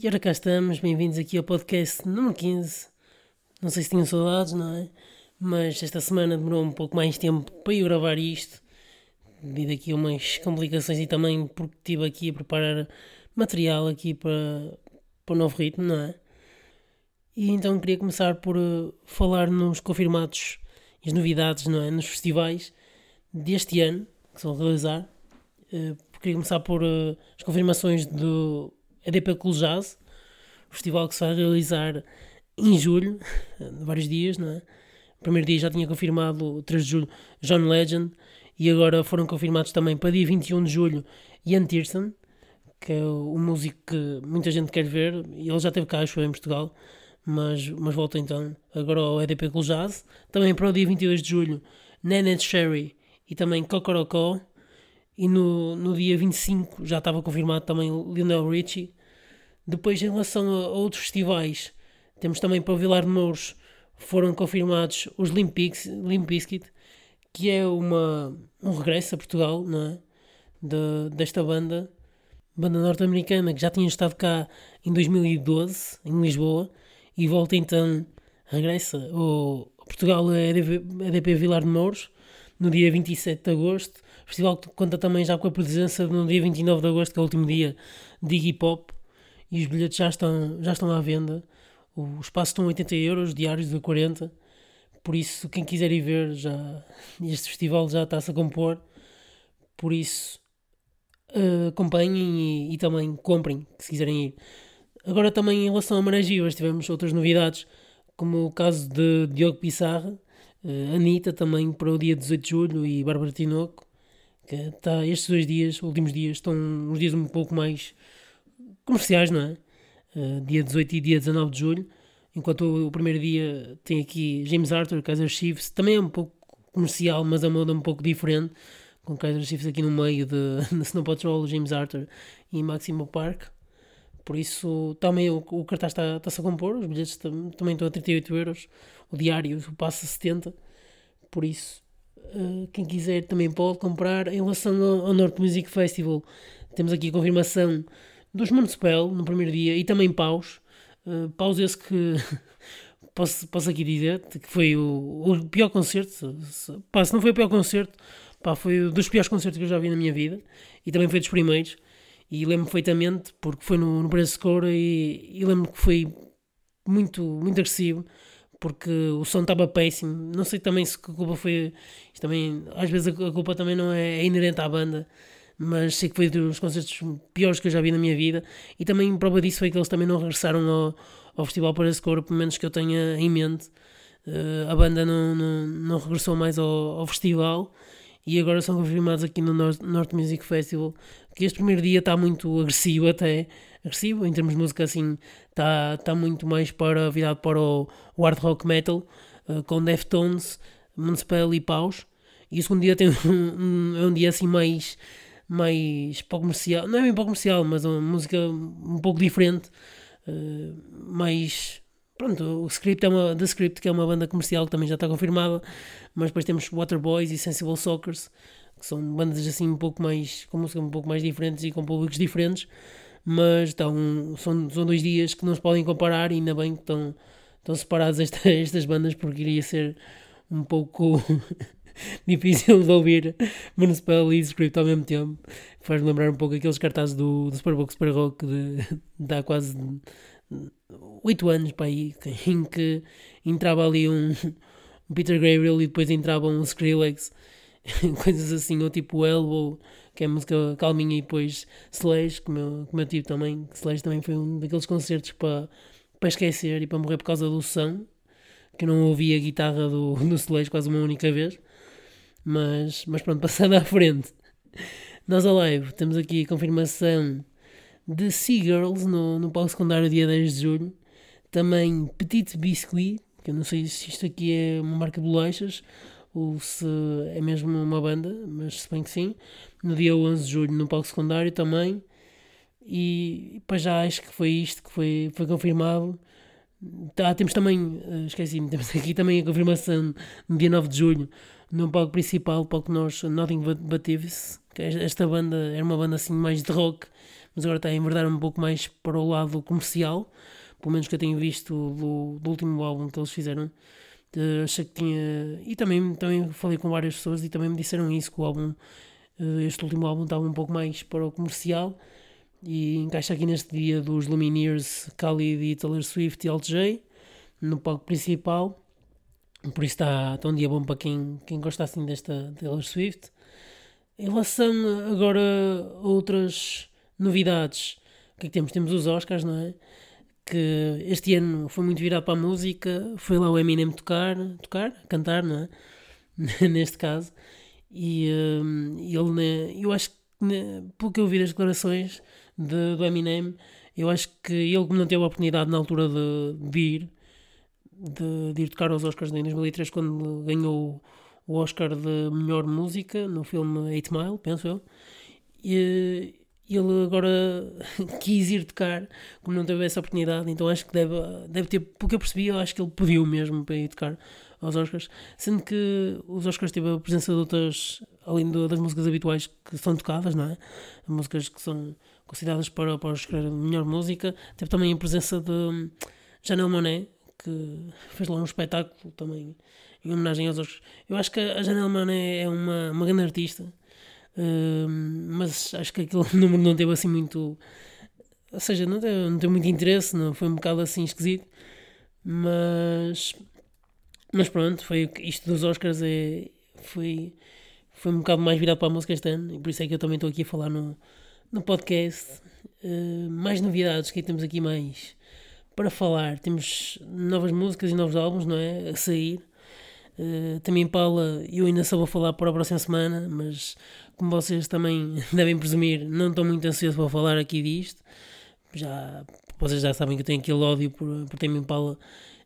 E ora cá estamos, bem-vindos aqui ao podcast número 15. Não sei se tinham saudades, não é? Mas esta semana demorou um pouco mais tempo para eu gravar isto, devido aqui a umas complicações e também porque estive aqui a preparar material aqui para, para o novo ritmo, não é? E então queria começar por uh, falar nos confirmados e as novidades, não é? Nos festivais deste ano que se vão realizar. Uh, queria começar por uh, as confirmações do EDP Cool Jazz, festival que se vai realizar em julho, vários dias, não é? O primeiro dia já tinha confirmado, 3 de julho, John Legend, e agora foram confirmados também para dia 21 de julho Ian Tiersen, que é o, músico que muita gente quer ver, ele já teve cá, acho em Portugal, mas, mas volta então agora ao EDP Cool Jazz. Também para o dia 22 de julho, Nanette Sherry e também Cocorocó. E no, no dia 25 já estava confirmado também Lionel Richie. Depois, em relação a, a outros festivais, temos também para o Vilar de Mouros foram confirmados os Limp, que é uma, um regresso a Portugal, não é? De, desta banda, banda norte-americana que já tinha estado cá em 2012, em Lisboa, e volta então, regressa ao Portugal EDP, EDP Vilar de Mouros, no dia 27 de agosto. O festival conta também já com a presença no dia 29 de agosto, que é o último dia de Iggy Pop, e os bilhetes já estão, já estão à venda. O espaço estão 80 euros, diários de 40. Por isso, quem quiser ir ver, já, este festival já está-se a compor. Por isso, uh, acompanhem e, e, também comprem, se quiserem ir. Agora, também em relação a Marés tivemos outras novidades, como o caso de Diogo Pissarra, uh, Anitta também para o dia 18 de julho e Bárbara Tinoco. Que está, estes dois dias, últimos dias, estão uns dias um pouco mais comerciais, não é? Uh, dia 18 e dia 19 de julho. Enquanto o, o, primeiro dia tem aqui James Arthur, Kaiser Chiefs, também é um pouco comercial, mas a moda é um pouco diferente. Com Kaiser Chiefs aqui no meio de, Snow Patrol, James Arthur e Maximo Park. Por isso, também o, o cartaz está-se está a compor, os bilhetes também estão a 38 euros, o diário passa a 70. Por isso, uh, quem quiser também pode comprar. Em relação ao North Music Festival, temos aqui a confirmação dos Municipal no primeiro dia e também Paus. Uh, Paus esse que posso, posso aqui dizer que foi o, o pior concerto. Se, pá, se não foi o pior concerto, pá, foi um dos piores concertos que eu já vi na minha vida e também foi dos primeiros. E lembro perfeitamente porque foi no, no Brasil e, e lembro que foi muito, muito agressivo porque o som estava péssimo. Não sei também se a culpa foi. Também, às vezes a culpa também não é, é inerente à banda mas sei que foi dos concertos piores que eu já vi na minha vida. E também prova disso foi que eles também não regressaram ao, ao Festival para esse Coro, pelo menos que eu tenha em mente. Uh, a banda não, não, não regressou mais ao, ao, festival e agora são confirmados aqui no North, Music Festival que este primeiro dia está muito agressivo até agressivo em termos de música assim está, está muito mais para virado para o, o hard rock metal uh, com Deftones, Municipal e Paus e o segundo dia tem um, um, é um dia assim mais mais para comercial, não é bem para comercial, mas uma música um pouco diferente, uh, mais pronto, o Script é uma, The Script, que é uma banda comercial que também já está confirmada, mas depois temos Waterboys e Sensible Sockers, que são bandas assim um pouco mais, com música um pouco mais diferentes e com públicos diferentes, mas estão, são, são dois dias que não se podem comparar e ainda bem que estão, estão separadas esta, estas bandas porque iria ser um pouco difícil de ouvir Municipal e Script ao mesmo tempo. Faz-me lembrar um pouco aqueles cartazes do, do Superbox Super Rock de, de há quase 8 anos para aí, em que entrava ali um, um Peter Gabriel e depois entrava um Skrillex, coisas assim, ou tipo Elbow, que é música calminha, e depois Slash, como eu, como eu tive também. Slash também foi um daqueles concertos para, para esquecer e para morrer por causa do som, que não ouvi a guitarra do, do Slash quase uma única vez. Mas, mas pronto, passando à frente. Nós a live temos aqui a confirmação de Seagirls no, no palco secundário dia 10 de julho. Também Petit Biscuit, que eu não sei se isto aqui é uma marca de bolachas ou se é mesmo uma banda, mas se bem que sim. No dia 11 de julho no palco secundário também. E para já acho que foi isto que foi, foi confirmado. Tá, temos também, eh, esqueci-me, temos aqui também a confirmação no dia 9 de julho no palco principal, palco nós, Nothing But, But que esta banda era uma banda assim mais de rock, mas agora está a enverdar um pouco mais para o lado comercial, pelo menos que eu tenho visto do, do último álbum que eles fizeram. Uh, achei que tinha. E também, também falei com várias pessoas e também me disseram isso: que o álbum, uh, este último álbum, estava um pouco mais para o comercial e encaixa aqui neste dia dos Lumineers, Khalid e Taylor Swift e Alt J no palco principal. Por isso está, está um dia bom para quem, quem gosta assim desta Taylor Swift. Em relação agora a outras novidades, o que é que temos? Temos os Oscars, não é? Que este ano foi muito virado para a música, foi lá o Eminem tocar, tocar, cantar, não é? Neste caso. E um, ele, né, eu acho que, né, pelo que eu vi das declarações de, do Eminem, eu acho que ele, como não teve a oportunidade na altura de, de ir, de, de ir tocar aos Oscars em 2003 quando ganhou o Oscar de melhor música no filme 8 Mile, penso eu. E ele agora quis ir tocar, como não teve essa oportunidade, então acho que deve, deve ter, porque eu percebi, eu acho que ele pediu mesmo para ir tocar aos Oscars, sendo que os Oscars teve a presença de outras, além das músicas habituais que são tocadas, não é? Músicas que são consideradas para, para escrever melhor música, teve também a presença de Janelle Monet, que fez lá um espetáculo também em homenagem aos Oscars. Eu acho que a Janelle Monáe é uma, uma grande artista, uh, mas acho que aquele número não teve assim muito. Ou seja, não teve, não teve muito interesse, não, foi um bocado assim esquisito. Mas. Mas pronto, foi, isto dos Oscars é, foi, foi um bocado mais virado para a música este ano, e por isso é que eu também estou aqui a falar no, no podcast. Uh, mais novidades, que temos aqui mais para falar. Temos novas músicas e novos álbuns, não é? A sair. Uh, também Paula, eu ainda só vou falar para a próxima semana, mas como vocês também devem presumir, não estou muito ansioso para falar aqui disto. Já, vocês já sabem que eu tenho aquele ódio por, por Tame Paula.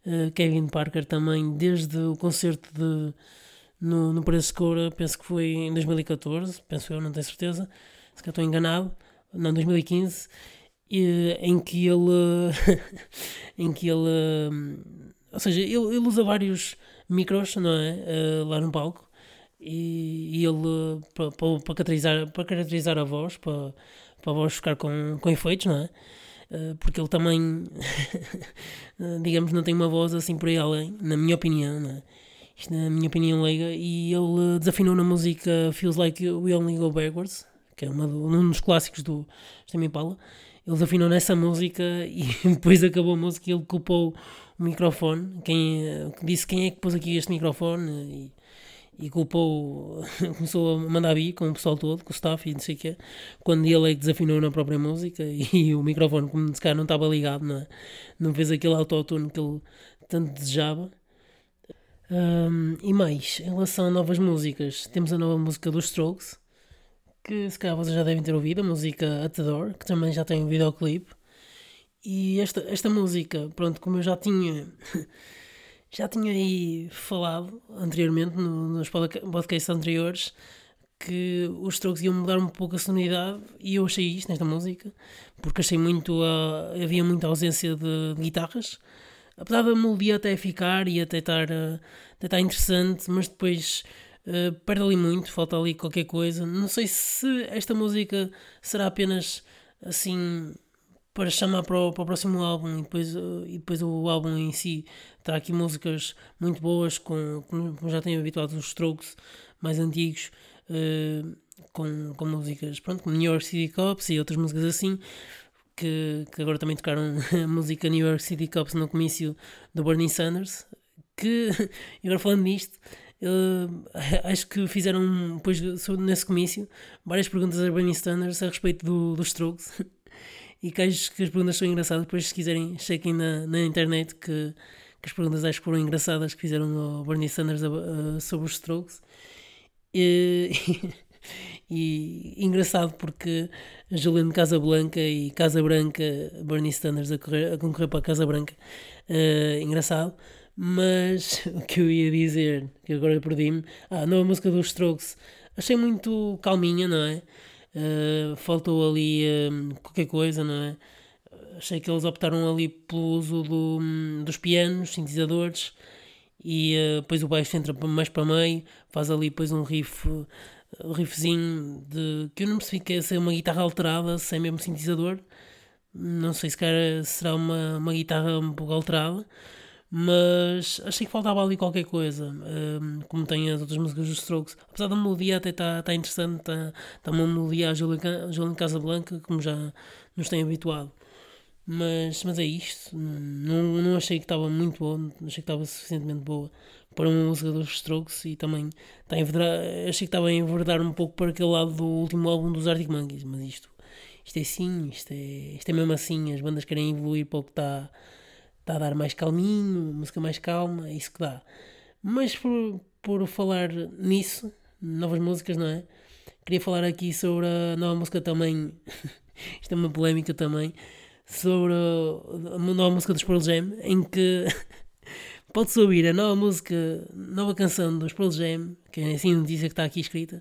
Uh, Kevin Parker também, desde o concerto de, no, no Preço Escura, penso que foi em 2014, penso eu, não tenho certeza, se que estou enganado, não, 2015 em que ele em que ele ou seja, ele, ele usa vários micros não é? Uh, lá no palco e, e ele para, caracterizar, caracterizar a voz para, a voz ficar com, com efeitos, não é? Uh, porque ele também digamos não tem uma voz assim por aí além, na minha opinião, não é? Isto na minha opinião leiga, e ele desafinou na música Feels Like We Only Go Backwards, que é uma um dos clássicos do Stem Impala, eles afinam nessa música e depois acabou a música e ele culpou o microfone. Quem disse quem é que pôs aqui este microfone e, e culpou, começou a mandar vir com o pessoal todo, com o staff e não sei o quê, quando ele é que desafinou na própria música e o microfone, como se calhar não estava ligado, não, é? não fez aquele autotune que ele tanto desejava. Um, e mais, em relação a novas músicas, temos a nova música dos Strokes que se calhar vocês já devem ter ouvido, a música At the Door, que também já tem um videoclipe. E esta, esta música, pronto, como eu já tinha já tinha aí falado anteriormente no, nos podcasts anteriores que os Strokes iam mudar um pouco a sonoridade e eu achei isto nesta música porque achei muito uh, havia muita ausência de, de, guitarras apesar da melodia até ficar e até estar, uh, até estar interessante mas depois Uh, perde ali muito, falta ali qualquer coisa. Não sei se esta música será apenas assim para chamar para o, para o próximo álbum e depois, uh, e depois o álbum em si está aqui músicas muito boas, com, como já tenho habituado os Strokes mais antigos, uh, com, com músicas pronto, como New York City Cops e outras músicas assim. Que, que agora também tocaram a música New York City Cops no comício do Bernie Sanders. Que, agora falando nisto, Acho que fizeram, depois nesse comício, várias perguntas a Bernie Sanders a respeito do, dos Strokes. e que acho que as perguntas são engraçadas. Depois, se quiserem, chequem na, na internet que, que as perguntas acho que foram engraçadas que fizeram ao Bernie Sanders uh, sobre os Strokes. E, e, engraçado porque a Juliana Casa Blanca e Casa Branca, Bernie Sanders a, correr, a concorrer para a Casa Branca. Uh, engraçado. Mas o que eu ia dizer, que agora perdi-me, ah, a nova música dos Strokes, achei muito calminha, não é? Uh, faltou ali uh, qualquer coisa, não é? Achei que eles optaram ali pelo uso do, um, dos pianos, sintetizadores, e uh, depois o baixo entra mais para meio, faz ali depois um riff riffzinho de que eu não percebi que ser uma guitarra alterada, sem mesmo sintetizador. Não sei se será uma, uma guitarra um pouco alterada, mas achei que faltava ali qualquer coisa, um, como tem as outras músicas dos Strokes. Apesar da melodia até está tá interessante, está tá uma melodia a Julian Casablanca, como já nos tem habituado. Mas, mas é isto, não, não achei que estava muito boa, achei que estava suficientemente boa para uma música dos Strokes e também a achei que estava a enverdar um pouco para aquele lado do último álbum dos Arctic Monkeys, mas isto, isto é assim, isto é, isto é mesmo assim, as bandas querem evoluir para o que está está a dar mais calminho, música mais calma, é isso que dá. Mas por, por falar nisso, novas músicas, não é? Queria falar aqui sobre a nova música também, isto é uma polémica também, sobre a nova música dos Pearl Jam, em que pode-se ouvir a nova música, nova canção dos Pearl Jam, que é assim notícia que está aqui escrita,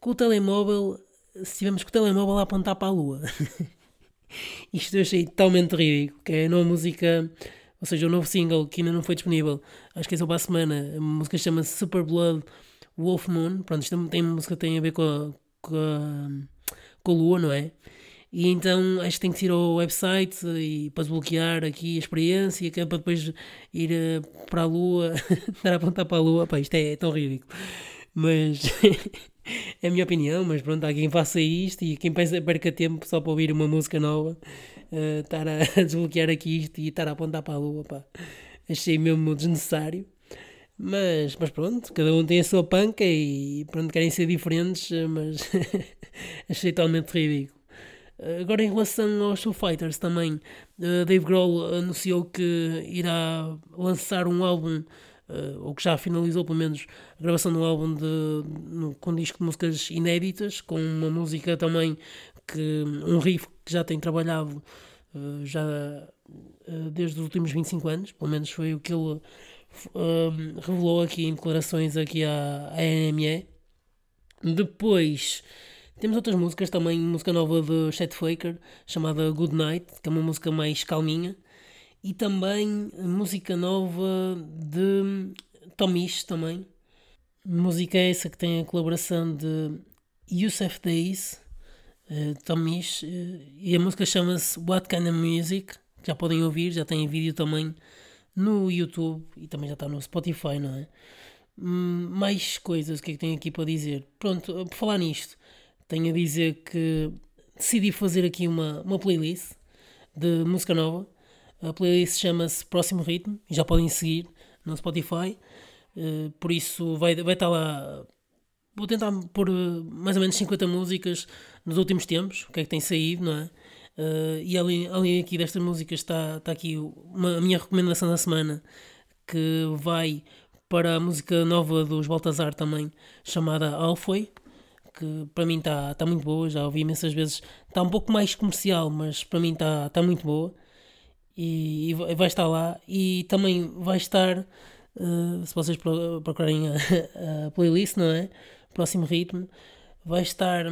com o telemóvel, se tivermos com o telemóvel a apontar para a lua. Isto eu achei totalmente ridículo, que é a nova música ou seja, o novo single que ainda não foi disponível, acho que é só para a semana. A música chama-se Super Blood Wolf Moon. Pronto, isto tem música tem a ver com a, com a, com a lua, não é? E então acho que tem que ir ao website e para desbloquear aqui a experiência, que é para depois ir eh, para a lua, dar a apontar para a lua. Pá, isto é, é tão ridículo. Mas é a minha opinião, mas pronto, há quem faça isto e quem pensa perca tempo só para ouvir uma música nova uh, estar a, desbloquear aqui isto e estar a apontar para a lua, pá. Achei mesmo desnecessário. Mas, mas pronto, cada um tem a sua panca e pronto, querem ser diferentes, mas achei totalmente ridículo. Agora em relação aos Foo Fighters também, Dave Grohl anunciou que irá lançar um álbum, ou que já finalizou pelo menos a gravação de um álbum de, com disco de músicas inéditas, com uma música também que um riff que já tem trabalhado uh, já uh, desde os últimos 25 anos, pelo menos foi o que ele uh, revelou aqui em declarações aqui à, à NME. Depois temos outras músicas também, música nova de Chet Faker, chamada Good Night, que é uma música mais calminha, e também música nova de Tomish também. Música essa que tem a colaboração de Youssef Days, uh, e a música chama-se What Kind of Music, já podem ouvir, já tem vídeo também no YouTube e também já está no Spotify, não é? Hum, mais coisas, o que é que tenho aqui para dizer? Pronto, por falar nisto, tenho a dizer que decidi fazer aqui uma, uma playlist de música nova. A playlist chama-se Próximo Ritmo já podem seguir no Spotify. Uh, por isso vai, vai estar lá vou tentar pôr uh, mais ou menos 50 músicas nos últimos tempos, o que é que tem saído, não é? Uh, e além, além aqui destas músicas está, está aqui uma, a minha recomendação da semana que vai para a música nova dos Baltazar também, chamada Alfoi, que para mim está, está muito boa, já ouvi imensas vezes, está um pouco mais comercial, mas para mim está, está muito boa e, e vai estar lá e também vai estar, uh, se vocês procurarem a, a playlist, não é? Próximo ritmo, vai estar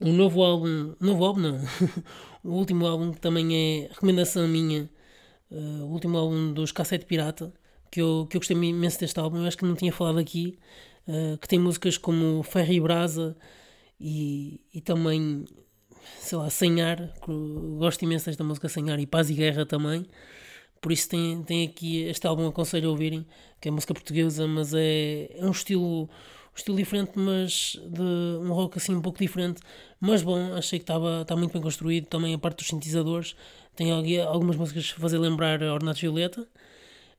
um novo álbum, novo álbum não, o último álbum que também é recomendação minha, uh, o último álbum dos Cassete Pirata, que eu, que eu gostei imenso deste álbum, eu acho que não tinha falado aqui, uh, que tem músicas como Ferro e Brasa e, e também, sei lá, Senhar, gosto imenso desta música Senhar e Paz e Guerra também, por isso tem, tem aqui este álbum aconselho a ouvirem, que é música portuguesa, mas é, é um estilo um estilo diferente, mas de um rock assim um pouco diferente, mas bom, achei que estava está muito bem construído, também a parte dos sintetizadores, tem algumas músicas a fazer lembrar a Ornato Violeta,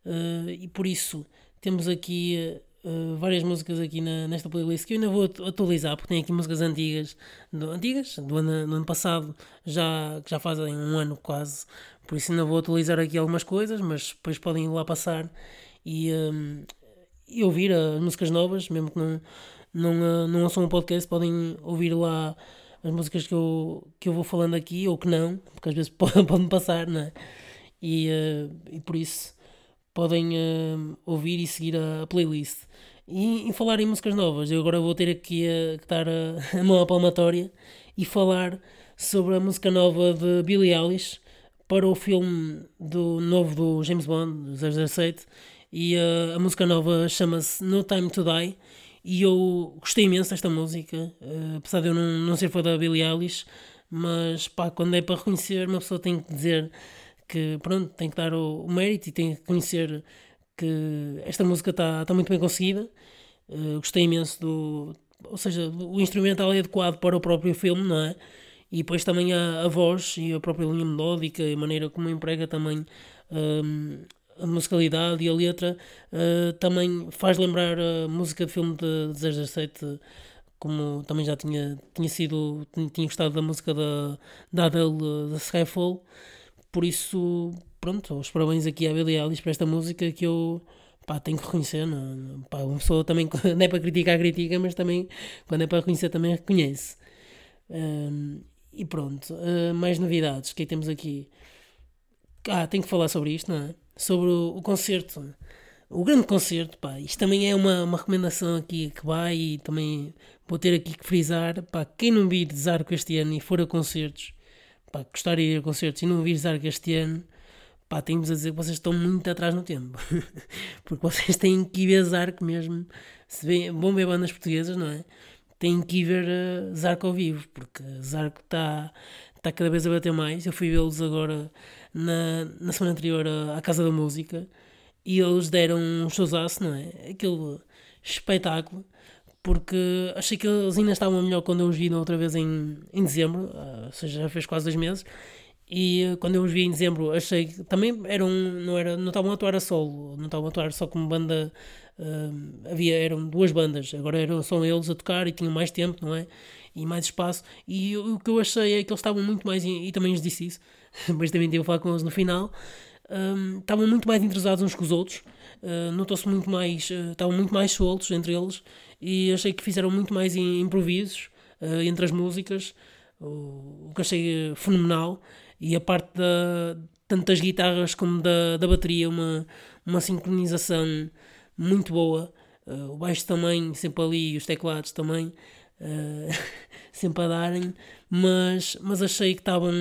uh, e por isso temos aqui uh, várias músicas aqui na, nesta playlist que eu ainda vou atualizar, porque tem aqui músicas antigas, do, antigas, do ano, do ano passado, já, que já fazem um ano quase, por isso ainda vou atualizar aqui algumas coisas, mas depois podem ir lá passar. E, um, eh, e ouvir as músicas novas, mesmo que não, não, eh, não ouçam um podcast, podem ouvir lá as músicas que eu, que eu vou falando aqui, ou que não, porque às vezes pode-me passar, não é? E, uh, e por isso podem uh, ouvir e seguir a, a playlist. E falar em músicas novas, eu agora vou ter aqui a, que dar a, a mão à palmatória e falar sobre a música nova de Billie Eilish para o filme do novo do James Bond, 007, e uh, a música nova chama-se No Time to Die E eu gostei imenso desta música, uh, apesar de eu não, não ser fã da Billie Eilish, mas pá, quando é para reconhecer, uma pessoa tem que dizer que pronto, tem que dar o, o mérito e tem que reconhecer que esta música está tá muito bem conseguida. Uh, gostei imenso do. Ou seja, o instrumental é adequado para o próprio filme, não é? E depois também a, a voz e a própria linha melódica e a maneira como emprega também um, a musicalidade e a letra uh, também faz lembrar a música de filme de, de 017 como também já tinha, tinha sido tinha gostado da música da, da Adele da Skyfall por isso pronto, os parabéns aqui à Billie Eilish para esta música que eu pá, tenho que reconhecer pá, uma pessoa também, não é para criticar, critica mas também, quando é para reconhecer também reconhece um, e pronto, uh, mais novidades, que temos aqui? Ah, tenho que falar sobre isto, não é? Sobre o, o concerto. O grande concerto, pá, isto também é uma, uma recomendação aqui que vai e também vou ter aqui que frisar, pá, quem não vir Zarco este ano e for a concertos, pá, gostar de ir a concertos e não vir Zarco este ano, pá, tenho-vos a dizer que vocês estão muito atrás no tempo, porque vocês têm que ir ver Zarco mesmo, se bem, vão ver bandas portuguesas, não é? Têm que ir ver uh, Zarco ao vivo, porque Zarco está tá cada vez a bater mais, eu fui vê-los agora na, na semana anterior à Casa da Música e eles deram um showzaço, não é? Aquele espetáculo, porque achei que eles ainda estavam melhor quando eu os vi outra vez em, em dezembro, ou seja, já fez quase dois meses. E eh, quando eu os vi em dezembro, achei que também eram, não, era, não estavam a atuar a solo, não estavam a atuar só como banda. Uh, havia, eram duas bandas, agora eram só eles a tocar e tinham mais tempo, não é? E mais espaço. E o que eu achei é que eles estavam muito mais, e também os disse isso, mas também tive a falar com eles no final, um, estavam muito mais interesados uns com os outros, uh, notou-se muito mais, uh, estavam muito mais soltos entre eles e achei que fizeram muito mais improvisos uh, entre as músicas, o, o que achei fenomenal. E a parte da, tanto das guitarras como da, da bateria, uma, uma sincronização muito boa. o baixo também, sempre ali, os teclados também. Uh, sempre a darem, mas, mas achei que estavam,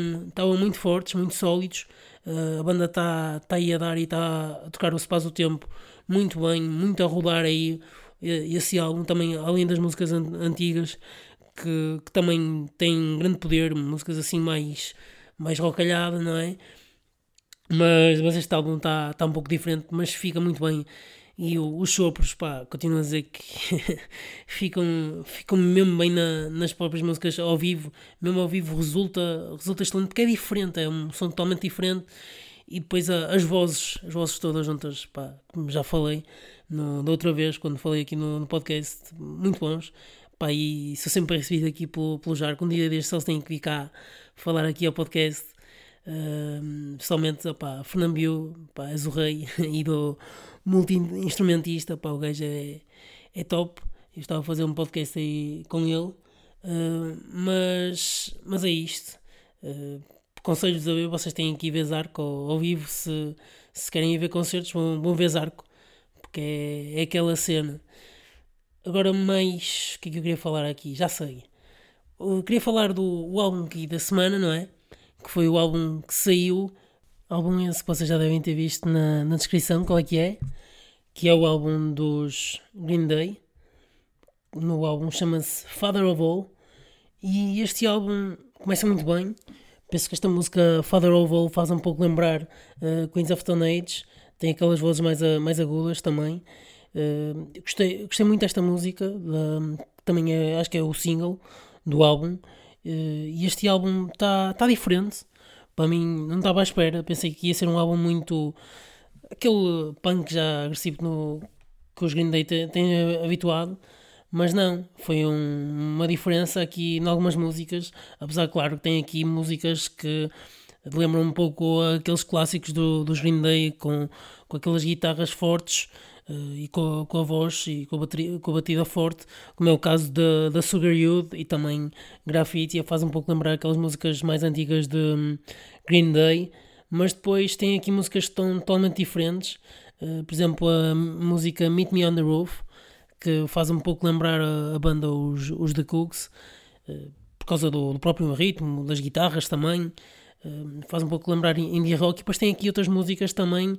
muito fortes, muito sólidos. Uh, a banda está tá aí a dar e está a tocar o espaço do tempo muito bem, muito a rodar aí esse álbum também, além das músicas antigas, que, que também têm grande poder, músicas assim mais, mais rocalhada, não é? Mas, mas este álbum está tá um pouco diferente, mas fica muito bem e o, os sopros, pá, continuo a dizer que ficam, ficam mesmo bem na, nas próprias músicas ao vivo, mesmo ao vivo resulta, resulta excelente, porque é diferente, é um som totalmente diferente. E depois a, as vozes, as vozes todas juntas, pá, como já falei no, da outra vez, quando falei aqui no, no podcast, muito bons. Pá, e sou sempre recebido aqui pelo, pelo Jarco. Um dia destes eles têm que vir cá falar aqui ao podcast. Uh, pessoalmente, opá, Fernando Biu, pá, és o rei e do multi-instrumentista, pá, o gajo é, é top. Eu estava a fazer um podcast aí com ele, uh, mas, mas é isto. Uh, conselhos a ver, vocês têm que ir ver Zarco ao vivo. Se, se querem ir ver concertos, vão, vão ver Zarco, porque é, é aquela cena. Agora, mais. O que é que eu queria falar aqui? Já sei. Eu queria falar do álbum aqui da semana, não é? Que foi o álbum que saiu Álbum esse que vocês já devem ter visto na, na descrição, qual é que é? Que é o álbum dos Green Day. No álbum chama-se Father of All. E este álbum começa muito bem. Penso que esta música Father of All faz um pouco lembrar uh, Queens of Stone Age. Tem aquelas vozes mais, uh, mais agudas também. Uh, gostei, gostei muito desta música. também é, acho que é o single do álbum. e este álbum está tá diferente para mim não estava à espera. Pensei que ia ser um álbum muito. aquele punk já agressivo no, que os Green Day têm habituado. Mas não, foi um, uma diferença aqui em algumas músicas. Apesar, claro, que tem aqui músicas que lembram um pouco aqueles clássicos do, dos Green Day com, com aquelas guitarras fortes e com, com, a voz e com a, bateria, com a batida forte, como é o caso da, da Sugar Youth e também Graffiti, faz um pouco lembrar aquelas músicas mais antigas de um, Green Day, mas depois tem aqui músicas que estão totalmente diferentes, uh, por exemplo a música Meet Me on the Roof, que faz um pouco lembrar a, a banda os, os The Cooks, uh, por causa do, do, próprio ritmo, das guitarras também, faz um pouco lembrar indie rock, e depois tem aqui outras músicas também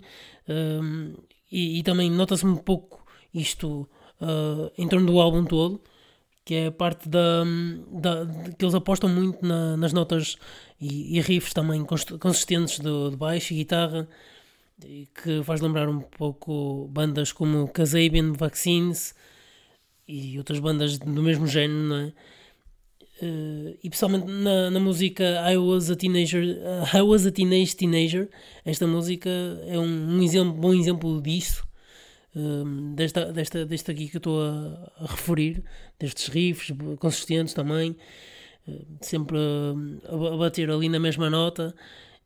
e, e também nota-se um pouco isto uh, em torno do álbum todo, que é parte da, da que eles apostam muito na, nas notas e, e, riffs também consistentes do, de baixo e guitarra, que faz lembrar um pouco bandas como Kasabian, Vaccines e outras bandas do mesmo género, não é? Uh, e principalmente na, na música I Was a Teenager, uh, I Was a Teenage Teenager, esta música é um, um exemplo, bom exemplo disso, uh, desta, desta, desta aqui que eu estou a, a, referir, destes riffs consistentes também, sempre a, a bater ali na mesma nota.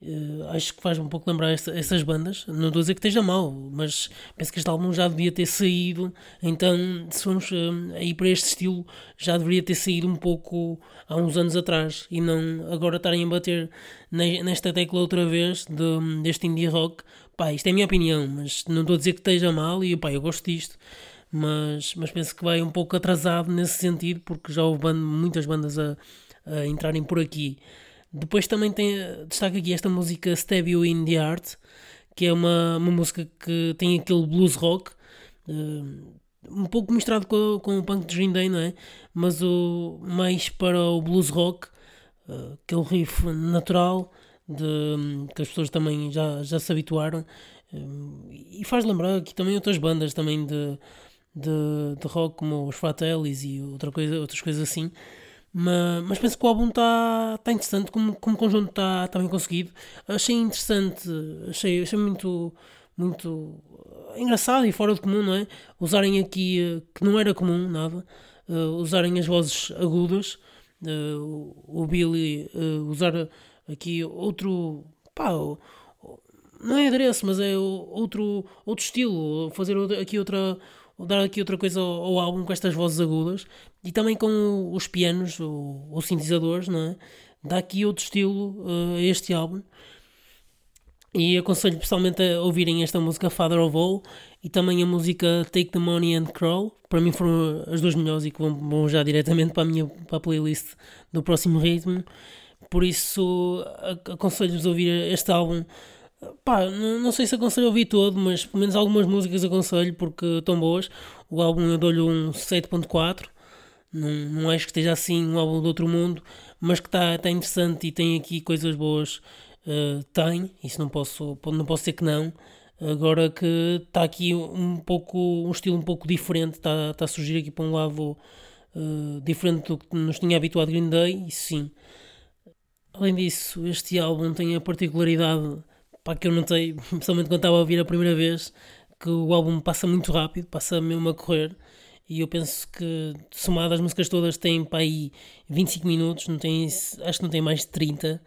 Uh, acho que faz um pouco lembrar essa, essas bandas. Não estou a dizer que esteja mal, mas penso que este álbum já devia ter saído. Então, se formos uh, aí para este estilo, já deveria ter saído um pouco há uns anos atrás e não agora estarem a bater nesta tecla outra vez de, deste indie rock. Pá, isto é a minha opinião, mas não estou a dizer que esteja mal e pá, eu gosto disto. Mas, mas penso que vai um pouco atrasado nesse sentido, porque já houve band, muitas bandas a, a entrarem por aqui. Depois também tem, destaca aqui esta música Stab You in the Art, que é uma, uma música que tem aquele blues rock, uh, um pouco misturado com, com o punk de Green Day, não é? Mas o, mais para o blues rock, aquele riff natural de, que as pessoas também já, já se habituaram. Uh, e faz lembrar aqui também outras bandas também de, de, de rock, como os Fat Ellis e outra coisa, outras coisas assim. Mas, penso que o álbum está tá interessante, como, como conjunto está tá bem conseguido. Achei interessante, achei, achei muito, muito engraçado e fora do comum, não é? Usarem aqui, eh, que não era comum, nada, uh, usarem as vozes agudas, uh, o Billy uh, usar aqui outro, pá, não é adereço, mas é outro, outro estilo, fazer aqui outra dar aqui outra coisa ao, ao, álbum com estas vozes agudas e também com os pianos ou, sintetizadores, não é? Dá aqui outro estilo uh, a este álbum. E aconselho pessoalmente a ouvirem esta música Father of All e também a música Take the Money and Crawl. Para mim foram as duas melhores e que vão, vão já diretamente para a minha para a playlist do próximo ritmo. Por isso aconselho-vos a ouvir este álbum Pá, não, sei se aconselho a ouvir todo, mas pelo menos algumas músicas aconselho porque estão boas. O álbum eu dou-lhe um 7.4. Não, não acho que esteja assim um álbum do outro mundo, mas que está tá interessante e tem aqui coisas boas. Uh, tem, isso não posso, não posso dizer que não. Agora que está aqui um pouco, um estilo um pouco diferente, está, está a surgir aqui para um lado uh, diferente do que nos tinha habituado Green Day, isso sim. Além disso, este álbum tem a particularidade pá, que eu notei, principalmente quando estava a ouvir a primeira vez, que o álbum passa muito rápido, passa mesmo a correr. E eu penso que, somado as músicas todas, tem para aí 25 minutos, não tem, acho que não tem mais de 30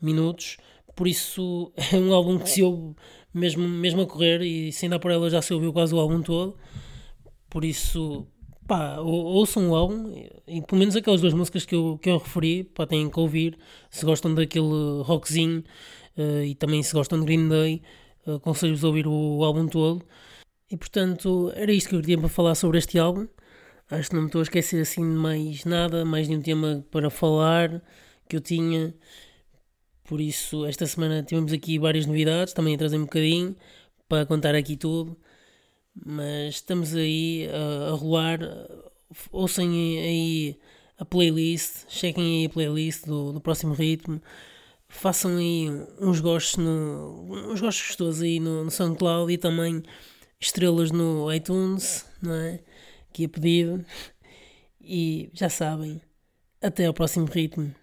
minutos. Por isso é um álbum que se ouve mesmo, mesmo a correr e sem dar por ela já se ouviu quase o álbum todo. Por isso, pá, ouçam o álbum e pelo menos aquelas duas músicas que eu, que eu referi, pá, têm que ouvir. Se gostam daquele rockzinho uh, e também se gostam de Green Day, uh, aconselho-vos a ouvir o, álbum todo. E portanto, era isto que eu queria para falar sobre este álbum. Acho que não me estou a esquecer assim de mais nada, mais nenhum tema para falar que eu tinha. Por isso, esta semana tivemos aqui várias novidades, também a trazer um bocadinho para contar aqui tudo. Mas estamos aí a, a rolar. Ouçam aí a playlist, chequem aí a playlist do, do próximo ritmo façam aí uns gostos no, uns gostos gostosos aí no, no SoundCloud e também estrelas no iTunes, não é? Que é pedido. E já sabem, até ao próximo ritmo.